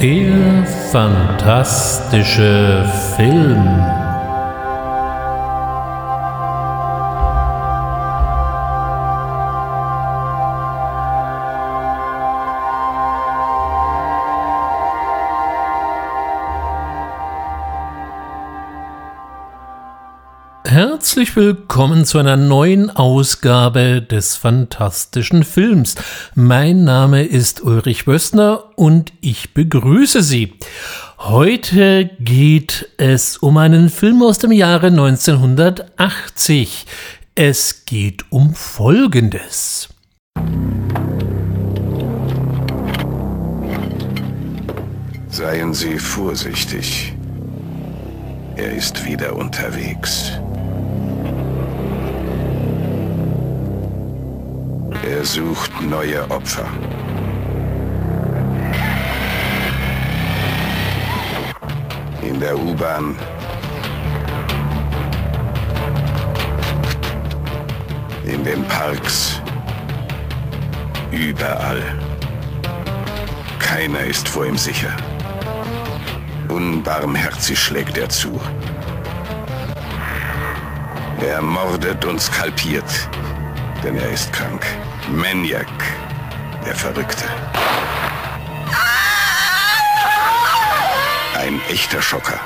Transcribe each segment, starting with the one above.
Der fantastische Film. Herzlich willkommen zu einer neuen Ausgabe des fantastischen Films. Mein Name ist Ulrich Wössner und ich begrüße Sie. Heute geht es um einen Film aus dem Jahre 1980. Es geht um Folgendes. Seien Sie vorsichtig. Er ist wieder unterwegs. Er sucht neue Opfer. In der U-Bahn. In den Parks. Überall. Keiner ist vor ihm sicher. Unbarmherzig schlägt er zu. Er mordet und skalpiert, denn er ist krank. Maniac, der Verrückte. Ein echter Schocker.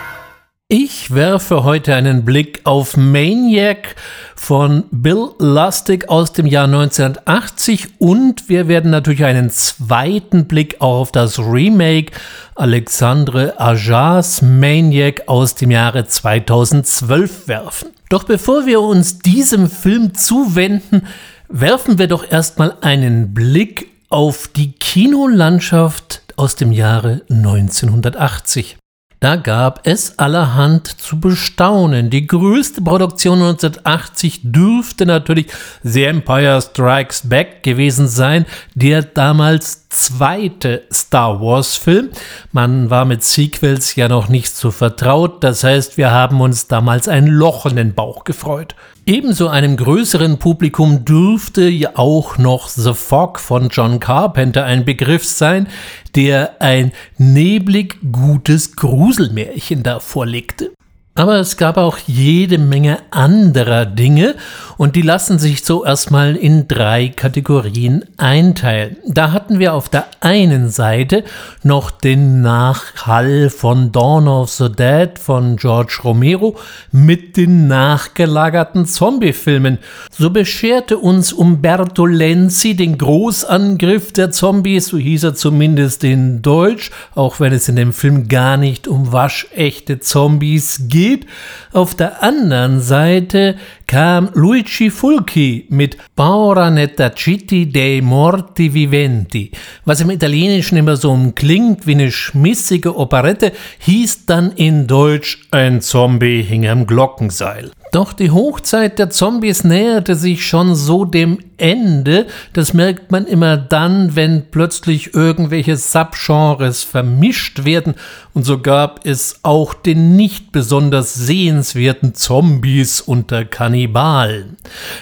Ich werfe heute einen Blick auf Maniac von Bill Lustig aus dem Jahr 1980 und wir werden natürlich einen zweiten Blick auf das Remake Alexandre Ajas Maniac aus dem Jahre 2012 werfen. Doch bevor wir uns diesem Film zuwenden, werfen wir doch erstmal einen Blick auf die Kinolandschaft aus dem Jahre 1980. Da gab es allerhand zu bestaunen. Die größte Produktion 1980 dürfte natürlich The Empire Strikes Back gewesen sein, der damals zweite Star Wars Film. Man war mit Sequels ja noch nicht so vertraut, das heißt, wir haben uns damals ein Loch in den Bauch gefreut. Ebenso einem größeren Publikum dürfte ja auch noch The Fog von John Carpenter ein Begriff sein, der ein neblig gutes Gruselmärchen da vorlegte. Aber es gab auch jede Menge anderer Dinge und die lassen sich so erstmal in drei Kategorien einteilen. Da hatten wir auf der einen Seite noch den Nachhall von Dawn of the Dead von George Romero mit den nachgelagerten Zombie-Filmen. So bescherte uns Umberto Lenzi den Großangriff der Zombies, so hieß er zumindest in Deutsch, auch wenn es in dem Film gar nicht um waschechte Zombies geht geht. Auf der anderen Seite kam Luigi Fulci mit Paura Nettaciti dei Morti Viventi, was im Italienischen immer so klingt wie eine schmissige Operette, hieß dann in Deutsch Ein Zombie hing am Glockenseil. Doch die Hochzeit der Zombies näherte sich schon so dem Ende. Das merkt man immer dann, wenn plötzlich irgendwelche Subgenres vermischt werden. Und so gab es auch den nicht besonders sehenswerten Zombies unter Kannibalen.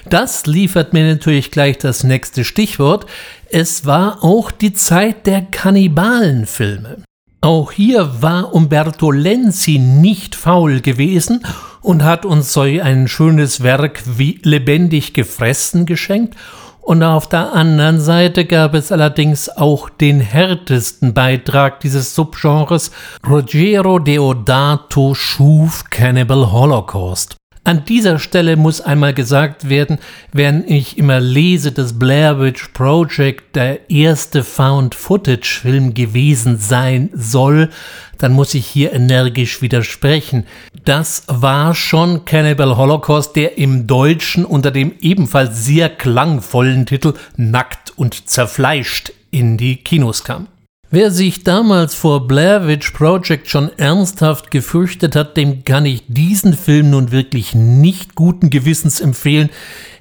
Das liefert mir natürlich gleich das nächste Stichwort. Es war auch die Zeit der Kannibalenfilme. Auch hier war Umberto Lenzi nicht faul gewesen und hat uns so ein schönes Werk wie lebendig gefressen geschenkt. Und auf der anderen Seite gab es allerdings auch den härtesten Beitrag dieses Subgenres. Rogero Deodato schuf Cannibal Holocaust. An dieser Stelle muss einmal gesagt werden, wenn ich immer lese, dass Blair Witch Project der erste Found-Footage-Film gewesen sein soll, dann muss ich hier energisch widersprechen. Das war schon Cannibal Holocaust, der im Deutschen unter dem ebenfalls sehr klangvollen Titel Nackt und zerfleischt in die Kinos kam. Wer sich damals vor Blair Witch Project schon ernsthaft gefürchtet hat, dem kann ich diesen Film nun wirklich nicht guten Gewissens empfehlen.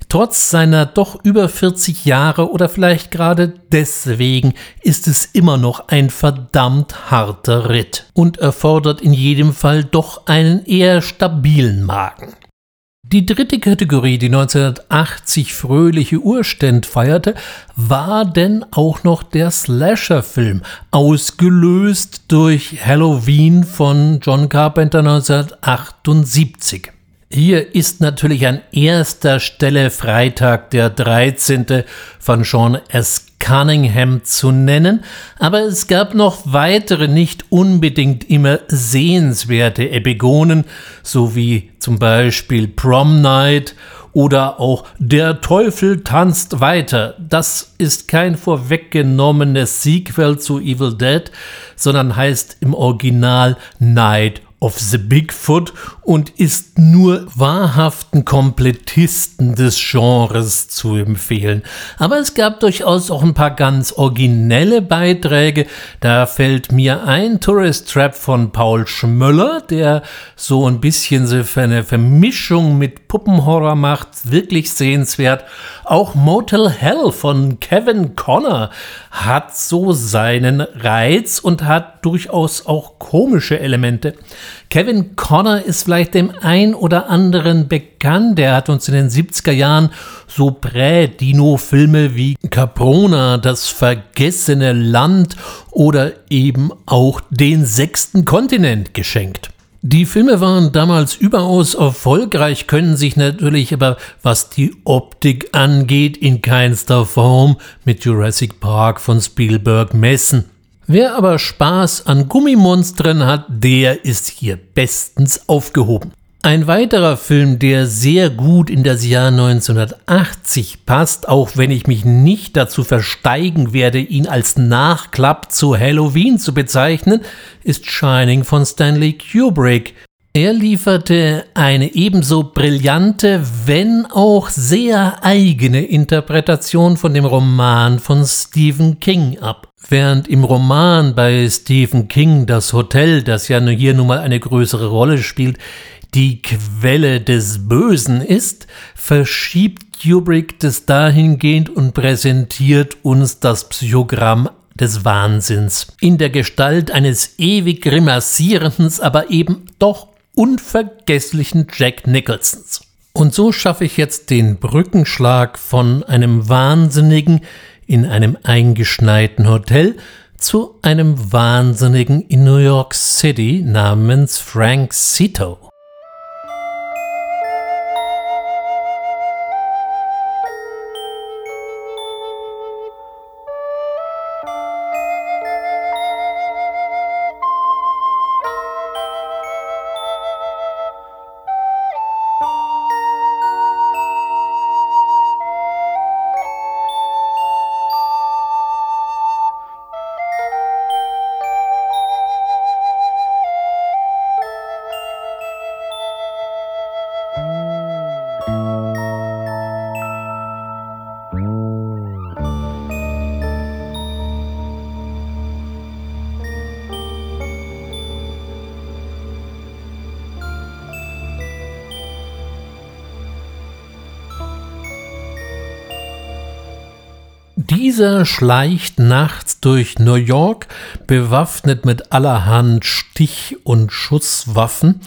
Trotz seiner doch über 40 Jahre oder vielleicht gerade deswegen ist es immer noch ein verdammt harter Ritt und erfordert in jedem Fall doch einen eher stabilen Magen. Die dritte Kategorie, die 1980 fröhliche Urständ feierte, war denn auch noch der Slasher-Film, ausgelöst durch Halloween von John Carpenter 1978. Hier ist natürlich an erster Stelle Freitag der 13. von Sean S. Cunningham zu nennen, aber es gab noch weitere nicht unbedingt immer sehenswerte Epigonen, sowie zum Beispiel Prom Night oder auch Der Teufel tanzt weiter. Das ist kein vorweggenommenes Sequel zu Evil Dead, sondern heißt im Original Night of the Bigfoot und ist nur wahrhaften Komplettisten des Genres zu empfehlen. Aber es gab durchaus auch ein paar ganz originelle Beiträge. Da fällt mir ein Tourist Trap von Paul Schmöller, der so ein bisschen so eine Vermischung mit Puppenhorror macht, wirklich sehenswert. Auch Motel Hell von Kevin Connor hat so seinen Reiz und hat durchaus auch komische Elemente. Kevin Connor ist vielleicht dem ein oder anderen bekannt. Der hat uns in den 70er Jahren so Prä-Dino-Filme wie Caprona, das vergessene Land oder eben auch den sechsten Kontinent geschenkt. Die Filme waren damals überaus erfolgreich, können sich natürlich aber, was die Optik angeht, in keinster Form mit Jurassic Park von Spielberg messen. Wer aber Spaß an Gummimonstern hat, der ist hier bestens aufgehoben. Ein weiterer Film, der sehr gut in das Jahr 1980 passt, auch wenn ich mich nicht dazu versteigen werde, ihn als Nachklapp zu Halloween zu bezeichnen, ist Shining von Stanley Kubrick. Er lieferte eine ebenso brillante, wenn auch sehr eigene Interpretation von dem Roman von Stephen King ab. Während im Roman bei Stephen King das Hotel, das ja hier nun mal eine größere Rolle spielt, die Quelle des Bösen ist, verschiebt Kubrick das dahingehend und präsentiert uns das Psychogramm des Wahnsinns in der Gestalt eines ewig grimassierenden, aber eben doch unvergesslichen Jack Nicholsons. Und so schaffe ich jetzt den Brückenschlag von einem Wahnsinnigen in einem eingeschneiten Hotel zu einem Wahnsinnigen in New York City namens Frank Cito. Dieser schleicht nachts durch New York, bewaffnet mit allerhand Stich- und Schusswaffen,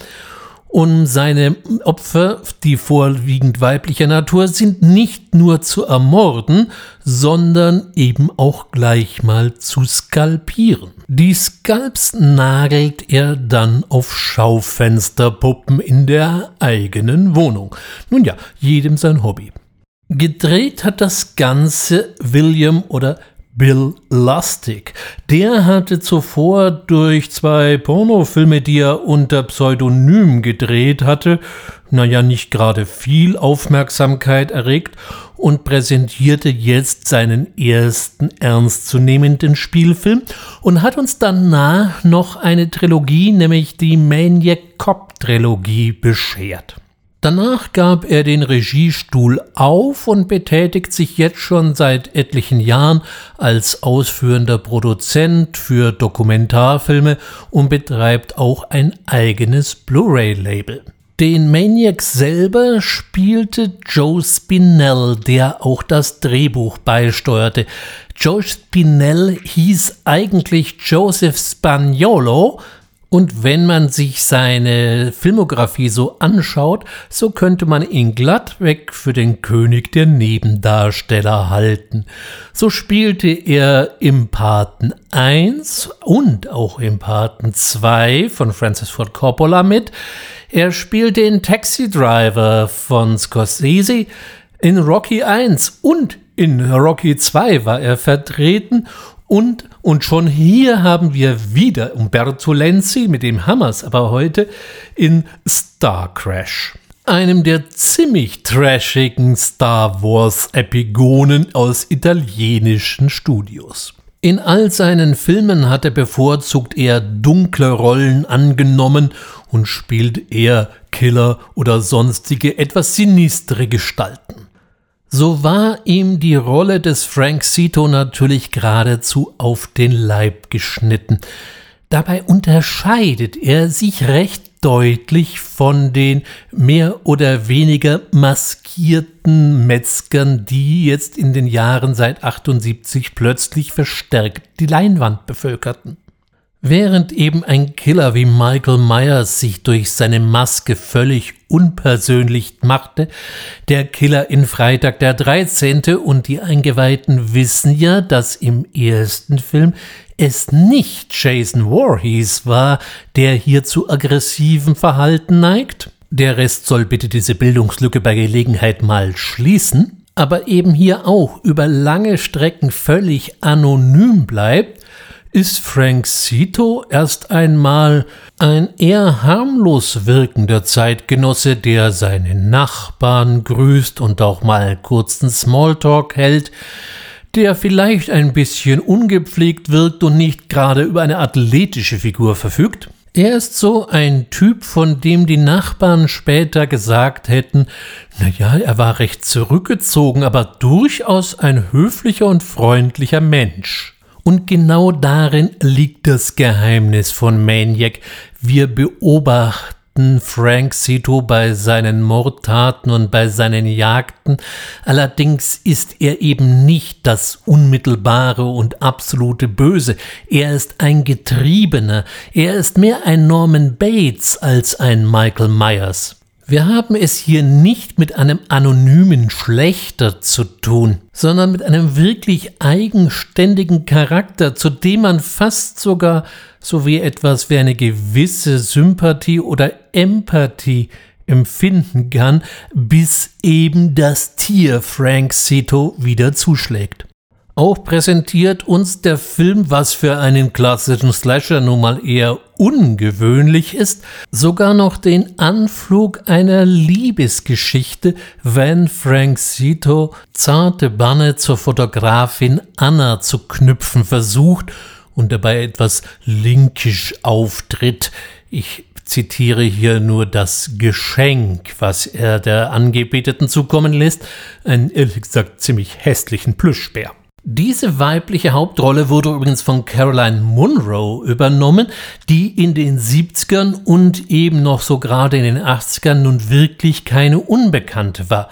um seine Opfer, die vorwiegend weiblicher Natur sind, nicht nur zu ermorden, sondern eben auch gleich mal zu skalpieren. Die Skalps nagelt er dann auf Schaufensterpuppen in der eigenen Wohnung. Nun ja, jedem sein Hobby. Gedreht hat das Ganze William oder Bill Lustig. Der hatte zuvor durch zwei Pornofilme, die er unter Pseudonym gedreht hatte, naja, nicht gerade viel Aufmerksamkeit erregt und präsentierte jetzt seinen ersten ernstzunehmenden Spielfilm und hat uns danach noch eine Trilogie, nämlich die Maniac Cop Trilogie, beschert. Danach gab er den Regiestuhl auf und betätigt sich jetzt schon seit etlichen Jahren als ausführender Produzent für Dokumentarfilme und betreibt auch ein eigenes Blu-ray-Label. Den Maniac selber spielte Joe Spinell, der auch das Drehbuch beisteuerte. Joe Spinell hieß eigentlich Joseph Spagnolo, Und wenn man sich seine Filmografie so anschaut, so könnte man ihn glattweg für den König der Nebendarsteller halten. So spielte er im Paten 1 und auch im Paten 2 von Francis Ford Coppola mit. Er spielte in Taxi Driver von Scorsese, in Rocky 1 und in Rocky 2 war er vertreten und, und schon hier haben wir wieder Umberto Lenzi mit dem Hammers, aber heute in Star Crash, einem der ziemlich trashigen Star Wars Epigonen aus italienischen Studios. In all seinen Filmen hat er bevorzugt eher dunkle Rollen angenommen und spielt eher Killer oder sonstige etwas sinistre Gestalten so war ihm die Rolle des Frank Cito natürlich geradezu auf den Leib geschnitten. Dabei unterscheidet er sich recht deutlich von den mehr oder weniger maskierten Metzgern, die jetzt in den Jahren seit 78 plötzlich verstärkt die Leinwand bevölkerten. Während eben ein Killer wie Michael Myers sich durch seine Maske völlig unpersönlich machte, der Killer in Freitag der 13. und die Eingeweihten wissen ja, dass im ersten Film es nicht Jason Voorhees war, der hier zu aggressivem Verhalten neigt. Der Rest soll bitte diese Bildungslücke bei Gelegenheit mal schließen, aber eben hier auch über lange Strecken völlig anonym bleibt ist Frank Cito erst einmal ein eher harmlos wirkender Zeitgenosse, der seine Nachbarn grüßt und auch mal kurzen Smalltalk hält, der vielleicht ein bisschen ungepflegt wirkt und nicht gerade über eine athletische Figur verfügt. Er ist so ein Typ, von dem die Nachbarn später gesagt hätten, na ja, er war recht zurückgezogen, aber durchaus ein höflicher und freundlicher Mensch. Und genau darin liegt das Geheimnis von Maniac. Wir beobachten Frank Cito bei seinen Mordtaten und bei seinen Jagden. Allerdings ist er eben nicht das unmittelbare und absolute Böse. Er ist ein Getriebener. Er ist mehr ein Norman Bates als ein Michael Myers. Wir haben es hier nicht mit einem anonymen Schlechter zu tun, sondern mit einem wirklich eigenständigen Charakter, zu dem man fast sogar so wie etwas wie eine gewisse Sympathie oder Empathie empfinden kann, bis eben das Tier Frank Cito wieder zuschlägt. Auch präsentiert uns der Film, was für einen klassischen Slasher nun mal eher ungewöhnlich ist, sogar noch den Anflug einer Liebesgeschichte, wenn Frank Zito zarte Banne zur Fotografin Anna zu knüpfen versucht und dabei etwas linkisch auftritt. Ich zitiere hier nur das Geschenk, was er der Angebeteten zukommen lässt, einen ehrlich gesagt ziemlich hässlichen Plüschbär. Diese weibliche Hauptrolle wurde übrigens von Caroline Munro übernommen, die in den 70ern und eben noch so gerade in den 80ern nun wirklich keine Unbekannte war.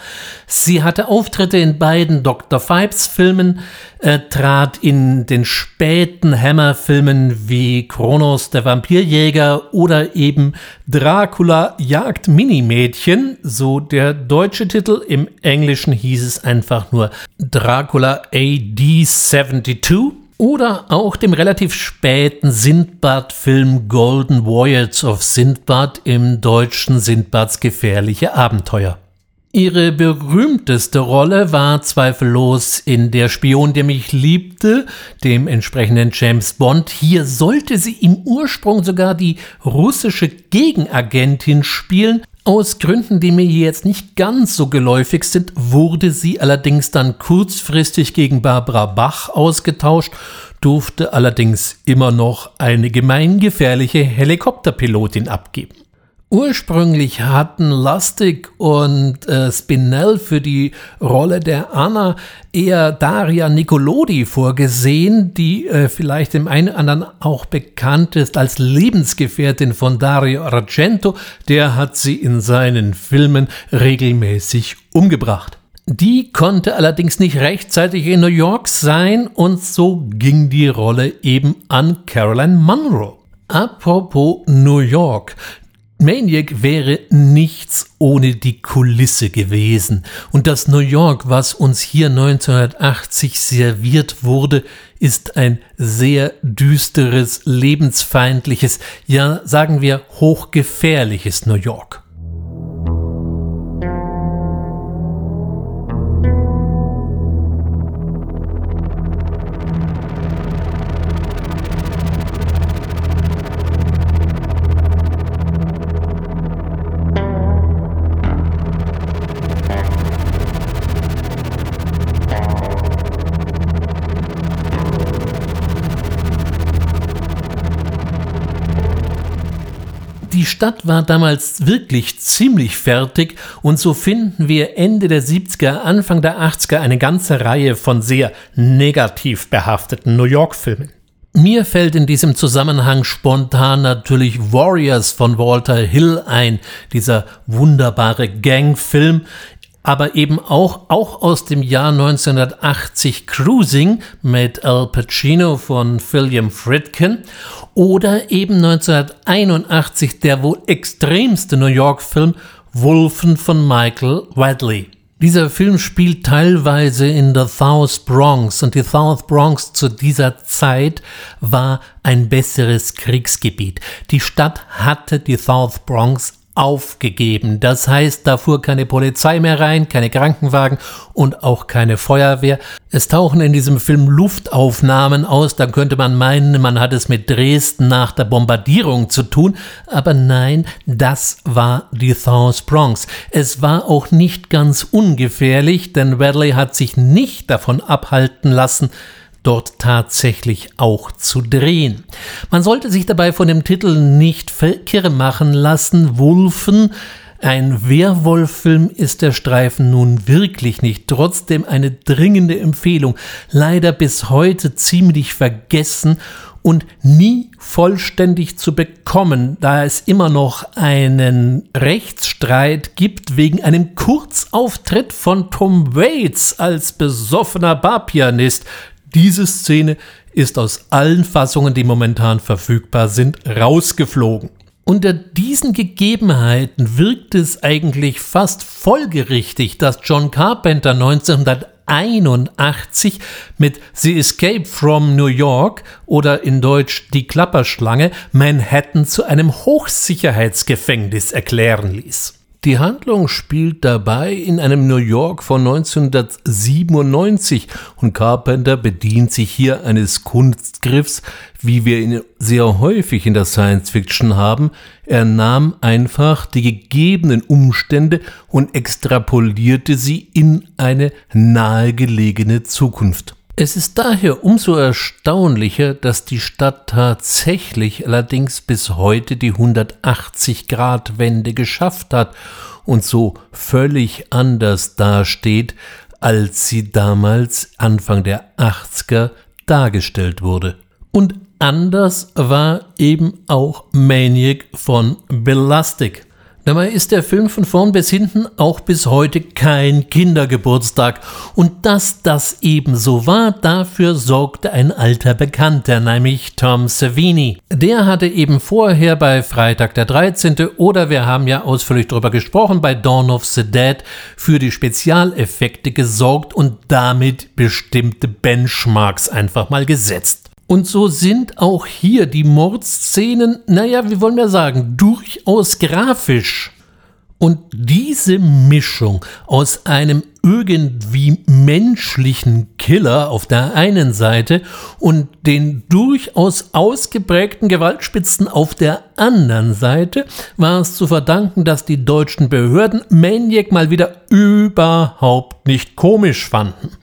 Sie hatte Auftritte in beiden Dr. Fipes Filmen, äh, trat in den späten Hammer-Filmen wie Kronos der Vampirjäger oder eben Dracula jagt Minimädchen, so der deutsche Titel, im Englischen hieß es einfach nur Dracula AD 72 oder auch dem relativ späten Sindbad-Film Golden Voyage of Sindbad im deutschen Sindbads gefährliche Abenteuer. Ihre berühmteste Rolle war zweifellos in Der Spion, der mich liebte, dem entsprechenden James Bond. Hier sollte sie im Ursprung sogar die russische Gegenagentin spielen. Aus Gründen, die mir jetzt nicht ganz so geläufig sind, wurde sie allerdings dann kurzfristig gegen Barbara Bach ausgetauscht, durfte allerdings immer noch eine gemeingefährliche Helikopterpilotin abgeben. Ursprünglich hatten Lustig und äh, Spinell für die Rolle der Anna eher Daria Nicolodi vorgesehen, die äh, vielleicht dem einen oder anderen auch bekannt ist als Lebensgefährtin von Dario Argento. Der hat sie in seinen Filmen regelmäßig umgebracht. Die konnte allerdings nicht rechtzeitig in New York sein und so ging die Rolle eben an Caroline Munro. Apropos New York. Maniac wäre nichts ohne die Kulisse gewesen. Und das New York, was uns hier 1980 serviert wurde, ist ein sehr düsteres, lebensfeindliches, ja sagen wir hochgefährliches New York. Die Stadt war damals wirklich ziemlich fertig und so finden wir Ende der 70er, Anfang der 80er eine ganze Reihe von sehr negativ behafteten New York-Filmen. Mir fällt in diesem Zusammenhang spontan natürlich Warriors von Walter Hill ein, dieser wunderbare Gangfilm, aber eben auch, auch aus dem Jahr 1980 Cruising mit Al Pacino von William Friedkin oder eben 1981 der wohl extremste New York-Film Wolfen von Michael Wadley. Dieser Film spielt teilweise in der South Bronx und die South Bronx zu dieser Zeit war ein besseres Kriegsgebiet. Die Stadt hatte die South Bronx aufgegeben. Das heißt, da fuhr keine Polizei mehr rein, keine Krankenwagen und auch keine Feuerwehr. Es tauchen in diesem Film Luftaufnahmen aus, dann könnte man meinen, man hat es mit Dresden nach der Bombardierung zu tun, aber nein, das war die South Bronx. Es war auch nicht ganz ungefährlich, denn Radley hat sich nicht davon abhalten lassen, dort tatsächlich auch zu drehen. Man sollte sich dabei von dem Titel nicht verkirre machen lassen. Wulfen, ein Werwolf-Film ist der Streifen nun wirklich nicht. Trotzdem eine dringende Empfehlung. Leider bis heute ziemlich vergessen und nie vollständig zu bekommen, da es immer noch einen Rechtsstreit gibt wegen einem Kurzauftritt von Tom Waits als besoffener Barpianist. Diese Szene ist aus allen Fassungen, die momentan verfügbar sind, rausgeflogen. Unter diesen Gegebenheiten wirkt es eigentlich fast folgerichtig, dass John Carpenter 1981 mit The Escape from New York oder in Deutsch Die Klapperschlange Manhattan zu einem Hochsicherheitsgefängnis erklären ließ. Die Handlung spielt dabei in einem New York von 1997 und Carpenter bedient sich hier eines Kunstgriffs, wie wir ihn sehr häufig in der Science Fiction haben. Er nahm einfach die gegebenen Umstände und extrapolierte sie in eine nahegelegene Zukunft. Es ist daher umso erstaunlicher, dass die Stadt tatsächlich allerdings bis heute die 180-Grad-Wende geschafft hat und so völlig anders dasteht, als sie damals Anfang der 80er dargestellt wurde. Und anders war eben auch Maniac von Belastic. Dabei ist der Film von vorn bis hinten auch bis heute kein Kindergeburtstag. Und dass das eben so war, dafür sorgte ein alter Bekannter, nämlich Tom Savini. Der hatte eben vorher bei Freitag der 13. oder wir haben ja ausführlich darüber gesprochen, bei Dawn of the Dead für die Spezialeffekte gesorgt und damit bestimmte Benchmarks einfach mal gesetzt. Und so sind auch hier die Mordszenen, naja, wie wollen wir sagen, durchaus grafisch. Und diese Mischung aus einem irgendwie menschlichen Killer auf der einen Seite und den durchaus ausgeprägten Gewaltspitzen auf der anderen Seite war es zu verdanken, dass die deutschen Behörden Maniac mal wieder überhaupt nicht komisch fanden.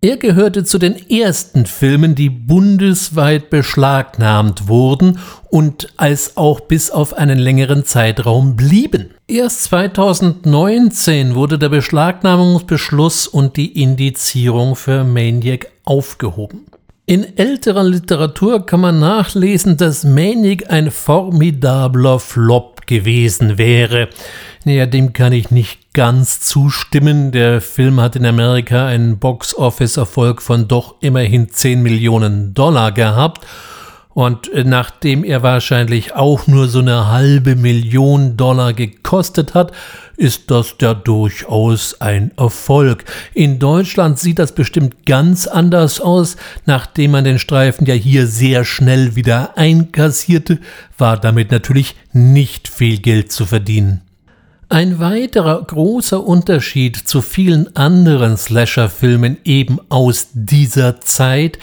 Er gehörte zu den ersten Filmen, die bundesweit beschlagnahmt wurden und als auch bis auf einen längeren Zeitraum blieben. Erst 2019 wurde der Beschlagnahmungsbeschluss und die Indizierung für Maniac aufgehoben. In älterer Literatur kann man nachlesen, dass Maniac ein formidabler Flop gewesen wäre. Naja, dem kann ich nicht ganz zustimmen. Der Film hat in Amerika einen Box-Office-Erfolg von doch immerhin 10 Millionen Dollar gehabt. Und äh, nachdem er wahrscheinlich auch nur so eine halbe Million Dollar gekostet hat, ist das ja durchaus ein Erfolg. In Deutschland sieht das bestimmt ganz anders aus. Nachdem man den Streifen ja hier sehr schnell wieder einkassierte, war damit natürlich nicht viel Geld zu verdienen. Ein weiterer großer Unterschied zu vielen anderen Slasher-Filmen eben aus dieser Zeit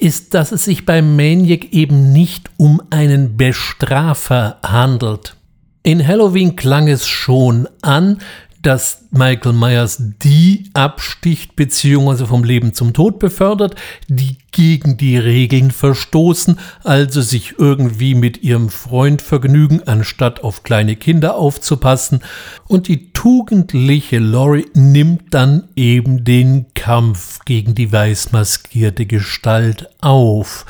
ist, dass es sich bei Maniac eben nicht um einen Bestrafer handelt. In Halloween klang es schon an, dass Michael Myers die absticht bzw. vom Leben zum Tod befördert, die gegen die Regeln verstoßen, also sich irgendwie mit ihrem Freund vergnügen, anstatt auf kleine Kinder aufzupassen. Und die tugendliche Laurie nimmt dann eben den Kampf gegen die weißmaskierte Gestalt auf.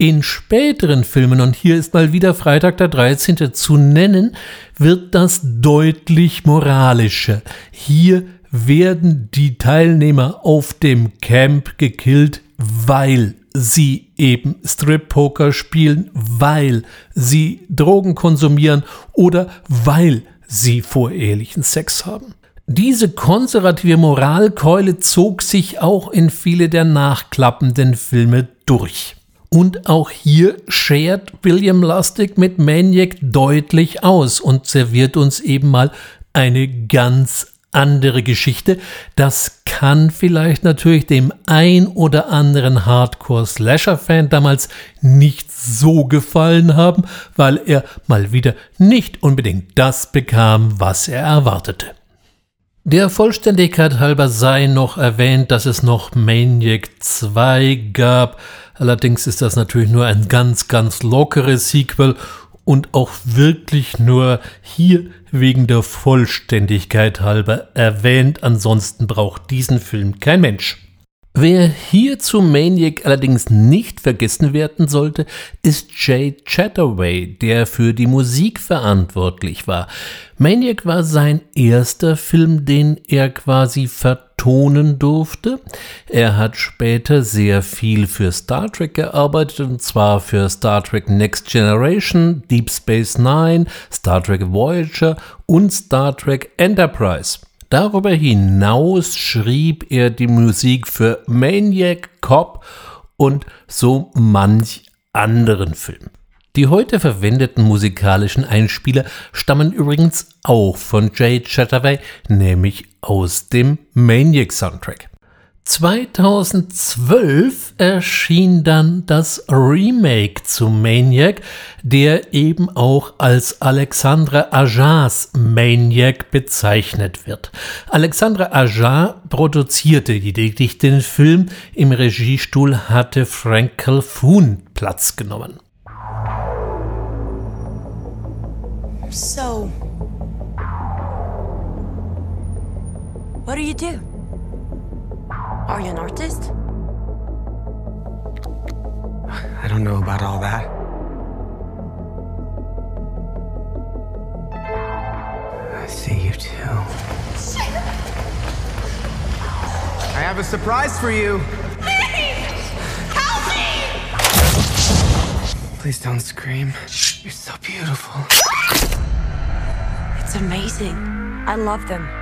In späteren Filmen, und hier ist mal wieder Freitag der 13. zu nennen, wird das deutlich moralischer. Hier werden die Teilnehmer auf dem Camp gekillt, weil sie eben Strip-Poker spielen, weil sie Drogen konsumieren oder weil sie vorehelichen Sex haben. Diese konservative Moralkeule zog sich auch in viele der nachklappenden Filme durch. Und auch hier schert William Lustig mit Maniac deutlich aus und serviert uns eben mal eine ganz andere Geschichte. Das kann vielleicht natürlich dem ein oder anderen Hardcore-Slasher-Fan damals nicht so gefallen haben, weil er mal wieder nicht unbedingt das bekam, was er erwartete. Der Vollständigkeit halber sei noch erwähnt, dass es noch Maniac 2 gab, Allerdings ist das natürlich nur ein ganz, ganz lockeres Sequel und auch wirklich nur hier wegen der Vollständigkeit halber erwähnt. Ansonsten braucht diesen Film kein Mensch. Wer hier zu Maniac allerdings nicht vergessen werden sollte, ist Jay Chatterway, der für die Musik verantwortlich war. Maniac war sein erster Film, den er quasi vertonen durfte. Er hat später sehr viel für Star Trek gearbeitet, und zwar für Star Trek Next Generation, Deep Space Nine, Star Trek Voyager und Star Trek Enterprise. Darüber hinaus schrieb er die Musik für Maniac Cop und so manch anderen Film. Die heute verwendeten musikalischen Einspieler stammen übrigens auch von Jay Chatterway, nämlich aus dem Maniac Soundtrack. 2012 erschien dann das Remake zu Maniac, der eben auch als Alexandre Ajars Maniac bezeichnet wird. Alexandre Ajar produzierte lediglich den Film, im Regiestuhl hatte Frank Calhoun Platz genommen. So, what do you do? Are you an artist? I don't know about all that. I see you too. I have a surprise for you. Please! Help me! Please don't scream. You're so beautiful. It's amazing. I love them.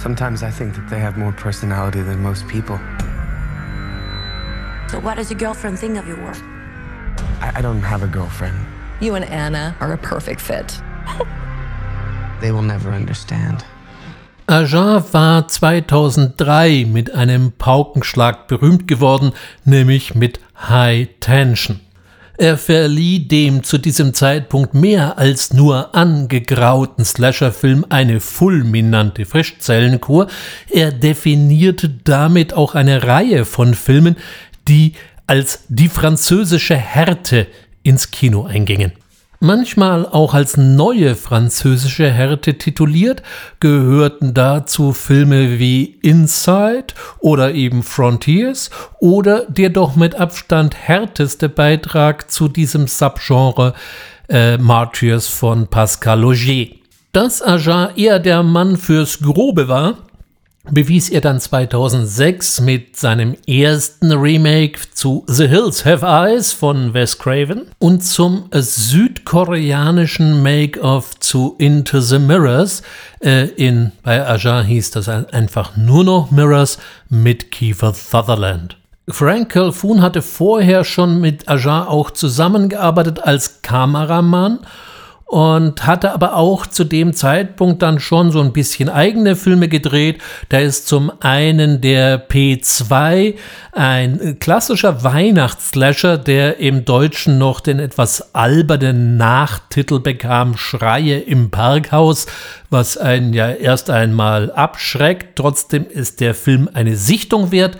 Sometimes I think that they have more personality than most people. So what does your girlfriend think of your work? I, I don't have a girlfriend. You and Anna are a perfect fit. they will never understand. Ajar war 2003 mit einem Paukenschlag berühmt geworden, nämlich mit High Tension. Er verlieh dem zu diesem Zeitpunkt mehr als nur angegrauten Slasherfilm eine fulminante Frischzellenkur. Er definierte damit auch eine Reihe von Filmen, die als die französische Härte ins Kino eingingen manchmal auch als neue französische Härte tituliert, gehörten dazu Filme wie Inside oder eben Frontiers oder der doch mit Abstand härteste Beitrag zu diesem Subgenre äh, Martyrs von Pascal Logier. Dass Ajar eher der Mann fürs Grobe war, bewies er dann 2006 mit seinem ersten Remake zu The Hills Have Eyes von Wes Craven und zum südkoreanischen Make-of zu Into the Mirrors. Äh, in, bei Aja hieß das einfach nur noch Mirrors mit Kiefer Sutherland. Frank Calhoun hatte vorher schon mit Aja auch zusammengearbeitet als Kameramann und hatte aber auch zu dem Zeitpunkt dann schon so ein bisschen eigene Filme gedreht. Da ist zum einen der P2, ein klassischer Weihnachtsslasher, der im Deutschen noch den etwas albernen Nachtitel bekam, Schreie im Parkhaus, was einen ja erst einmal abschreckt. Trotzdem ist der Film eine Sichtung wert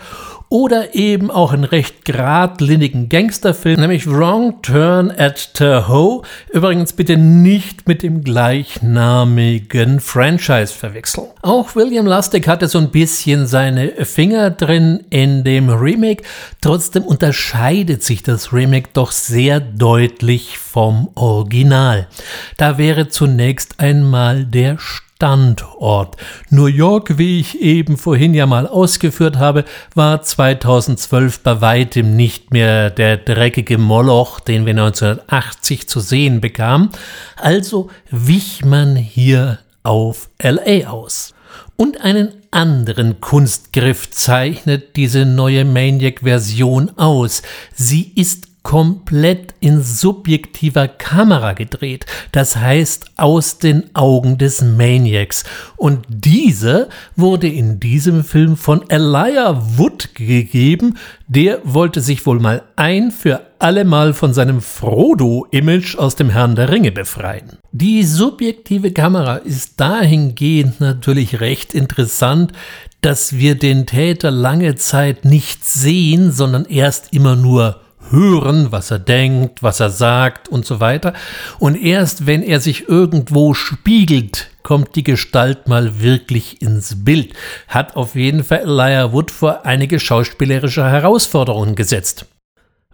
oder eben auch einen recht geradlinigen Gangsterfilm, nämlich Wrong Turn at Tahoe. Übrigens bitte nicht mit dem gleichnamigen Franchise verwechseln. Auch William Lustig hatte so ein bisschen seine Finger drin in dem Remake. Trotzdem unterscheidet sich das Remake doch sehr deutlich vom Original. Da wäre zunächst einmal der Standort. New York, wie ich eben vorhin ja mal ausgeführt habe, war 2012 bei weitem nicht mehr der dreckige Moloch, den wir 1980 zu sehen bekamen. Also wich man hier auf LA aus. Und einen anderen Kunstgriff zeichnet diese neue Maniac-Version aus. Sie ist komplett in subjektiver Kamera gedreht, das heißt aus den Augen des Maniacs. Und diese wurde in diesem Film von Elijah Wood gegeben, der wollte sich wohl mal ein für allemal von seinem Frodo-Image aus dem Herrn der Ringe befreien. Die subjektive Kamera ist dahingehend natürlich recht interessant, dass wir den Täter lange Zeit nicht sehen, sondern erst immer nur hören, was er denkt, was er sagt und so weiter. Und erst wenn er sich irgendwo spiegelt, kommt die Gestalt mal wirklich ins Bild. Hat auf jeden Fall Elijah Wood vor einige schauspielerische Herausforderungen gesetzt.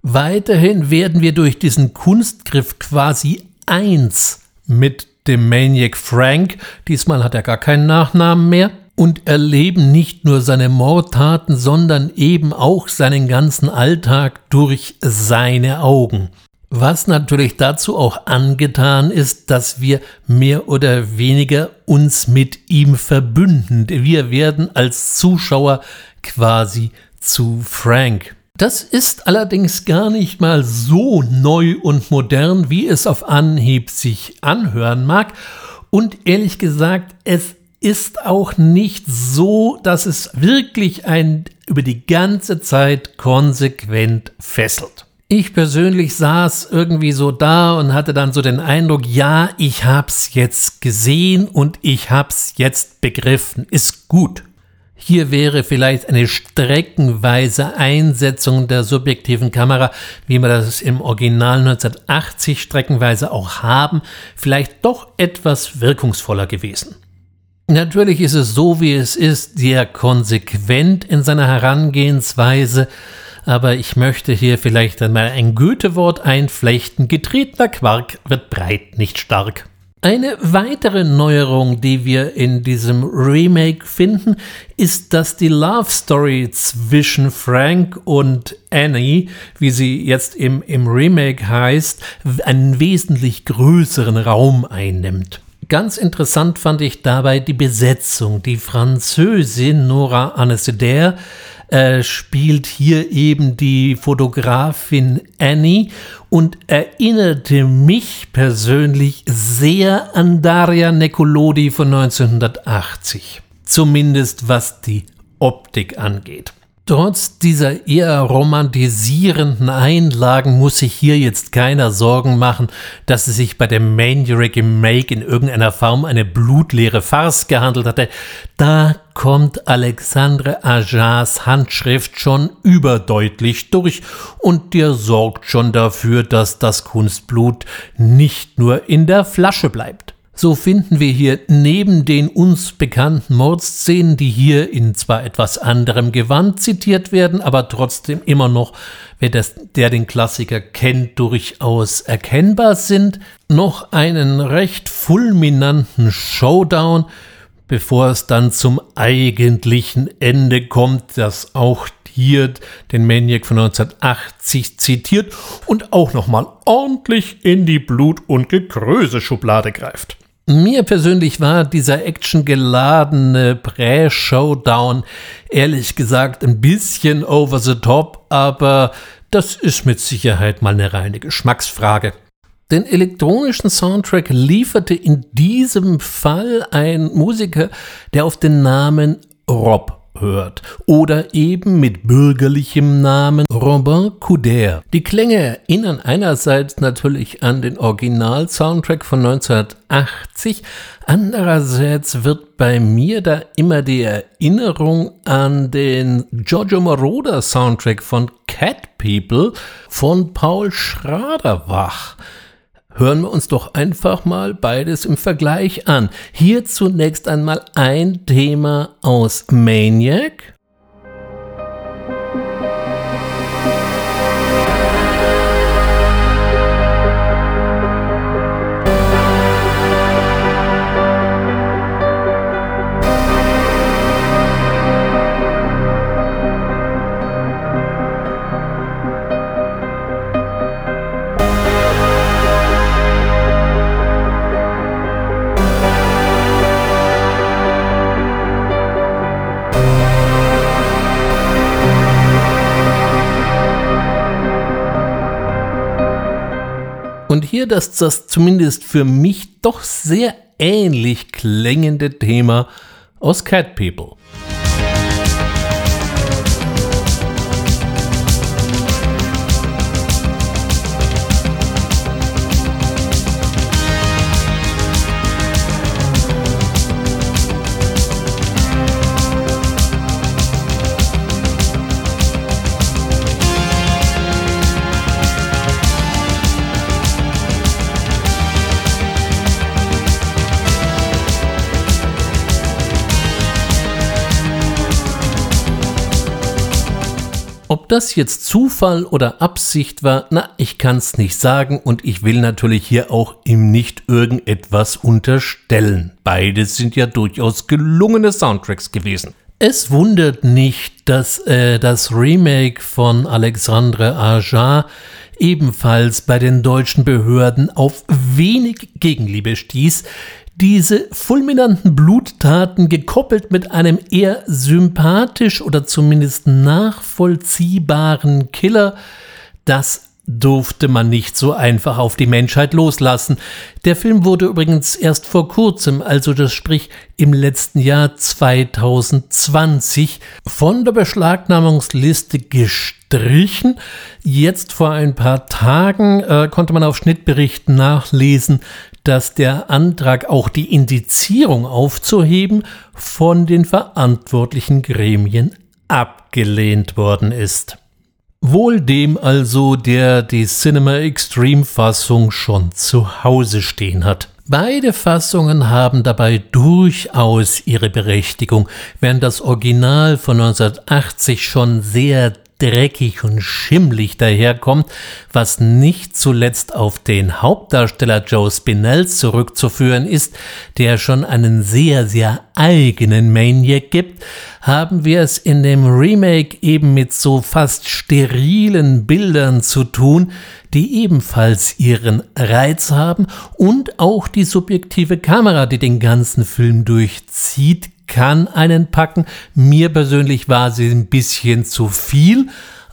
Weiterhin werden wir durch diesen Kunstgriff quasi eins mit dem Maniac Frank. Diesmal hat er gar keinen Nachnamen mehr und erleben nicht nur seine Mordtaten, sondern eben auch seinen ganzen Alltag durch seine Augen. Was natürlich dazu auch angetan ist, dass wir mehr oder weniger uns mit ihm verbünden. Wir werden als Zuschauer quasi zu Frank. Das ist allerdings gar nicht mal so neu und modern, wie es auf Anhieb sich anhören mag. Und ehrlich gesagt, es ist auch nicht so, dass es wirklich ein über die ganze Zeit konsequent fesselt. Ich persönlich saß irgendwie so da und hatte dann so den Eindruck, ja, ich hab's jetzt gesehen und ich hab's jetzt begriffen. Ist gut. Hier wäre vielleicht eine streckenweise Einsetzung der subjektiven Kamera, wie wir das im Original 1980 streckenweise auch haben, vielleicht doch etwas wirkungsvoller gewesen. Natürlich ist es so, wie es ist, sehr konsequent in seiner Herangehensweise, aber ich möchte hier vielleicht einmal ein Goethe-Wort einflechten. Getretener Quark wird breit, nicht stark. Eine weitere Neuerung, die wir in diesem Remake finden, ist, dass die Love Story zwischen Frank und Annie, wie sie jetzt im, im Remake heißt, einen wesentlich größeren Raum einnimmt. Ganz interessant fand ich dabei die Besetzung. Die Französin Nora Anaceder äh, spielt hier eben die Fotografin Annie und erinnerte mich persönlich sehr an Daria Nekolodi von 1980. Zumindest was die Optik angeht. Trotz dieser eher romantisierenden Einlagen muss sich hier jetzt keiner Sorgen machen, dass es sich bei dem Maniac Make in irgendeiner Form eine blutleere Farce gehandelt hatte. Da kommt Alexandre Ajars Handschrift schon überdeutlich durch und der sorgt schon dafür, dass das Kunstblut nicht nur in der Flasche bleibt. So finden wir hier neben den uns bekannten Mordszenen, die hier in zwar etwas anderem Gewand zitiert werden, aber trotzdem immer noch, wer das, der den Klassiker kennt, durchaus erkennbar sind, noch einen recht fulminanten Showdown, bevor es dann zum eigentlichen Ende kommt, das auch hier den Maniac von 1980 zitiert und auch nochmal ordentlich in die Blut- und Gekröse-Schublade greift. Mir persönlich war dieser actiongeladene Prä-Showdown ehrlich gesagt ein bisschen over the top, aber das ist mit Sicherheit mal eine reine Geschmacksfrage. Den elektronischen Soundtrack lieferte in diesem Fall ein Musiker, der auf den Namen Rob hört oder eben mit bürgerlichem Namen Robin Couder. Die Klänge erinnern einerseits natürlich an den Original-Soundtrack von 1980, andererseits wird bei mir da immer die Erinnerung an den Giorgio Moroder Soundtrack von Cat People von Paul Schrader wach. Hören wir uns doch einfach mal beides im Vergleich an. Hier zunächst einmal ein Thema aus Maniac. Hier das, das zumindest für mich doch sehr ähnlich klingende Thema aus Cat People. Ob das jetzt Zufall oder Absicht war, na, ich kann's nicht sagen und ich will natürlich hier auch ihm nicht irgendetwas unterstellen. Beides sind ja durchaus gelungene Soundtracks gewesen. Es wundert nicht, dass äh, das Remake von Alexandre Aja ebenfalls bei den deutschen Behörden auf wenig Gegenliebe stieß, diese fulminanten Bluttaten gekoppelt mit einem eher sympathisch oder zumindest nachvollziehbaren Killer, das durfte man nicht so einfach auf die Menschheit loslassen. Der Film wurde übrigens erst vor kurzem, also das sprich im letzten Jahr 2020, von der Beschlagnahmungsliste gestrichen. Jetzt vor ein paar Tagen äh, konnte man auf Schnittberichten nachlesen, dass der Antrag, auch die Indizierung aufzuheben, von den verantwortlichen Gremien abgelehnt worden ist. Wohl dem also, der die Cinema Extreme Fassung schon zu Hause stehen hat. Beide Fassungen haben dabei durchaus ihre Berechtigung, während das Original von 1980 schon sehr dreckig und schimmlig daherkommt, was nicht zuletzt auf den Hauptdarsteller Joe Spinell zurückzuführen ist, der schon einen sehr, sehr eigenen Maniac gibt, haben wir es in dem Remake eben mit so fast sterilen Bildern zu tun, die ebenfalls ihren Reiz haben und auch die subjektive Kamera, die den ganzen Film durchzieht, kann einen packen. Mir persönlich war sie ein bisschen zu viel,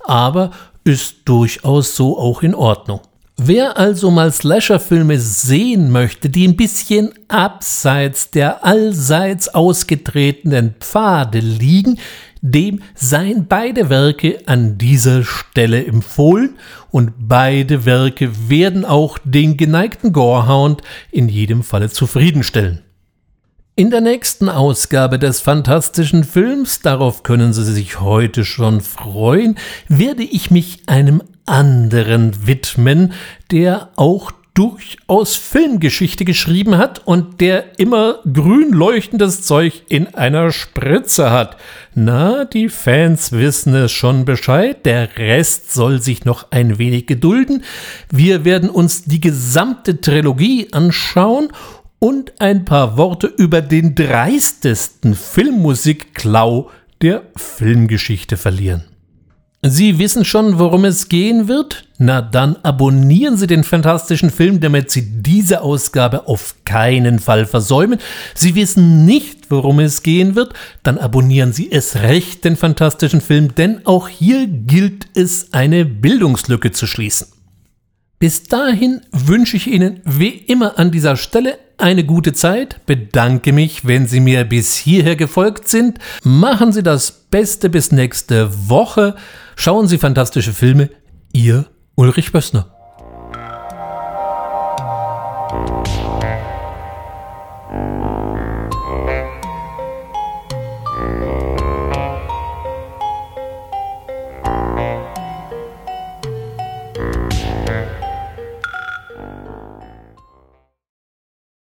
aber ist durchaus so auch in Ordnung. Wer also mal Slasher-Filme sehen möchte, die ein bisschen abseits der allseits ausgetretenen Pfade liegen, dem seien beide Werke an dieser Stelle empfohlen und beide Werke werden auch den geneigten Gorehound in jedem Falle zufriedenstellen. In der nächsten Ausgabe des fantastischen Films, darauf können Sie sich heute schon freuen, werde ich mich einem anderen widmen, der auch durchaus Filmgeschichte geschrieben hat und der immer grün leuchtendes Zeug in einer Spritze hat. Na, die Fans wissen es schon Bescheid, der Rest soll sich noch ein wenig gedulden. Wir werden uns die gesamte Trilogie anschauen und ein paar Worte über den dreistesten Filmmusikklau der Filmgeschichte verlieren. Sie wissen schon, worum es gehen wird? Na dann abonnieren Sie den fantastischen Film, damit Sie diese Ausgabe auf keinen Fall versäumen. Sie wissen nicht, worum es gehen wird? Dann abonnieren Sie es recht, den fantastischen Film, denn auch hier gilt es, eine Bildungslücke zu schließen. Bis dahin wünsche ich Ihnen wie immer an dieser Stelle eine gute Zeit, bedanke mich, wenn Sie mir bis hierher gefolgt sind. Machen Sie das Beste bis nächste Woche. Schauen Sie fantastische Filme. Ihr Ulrich Bössner.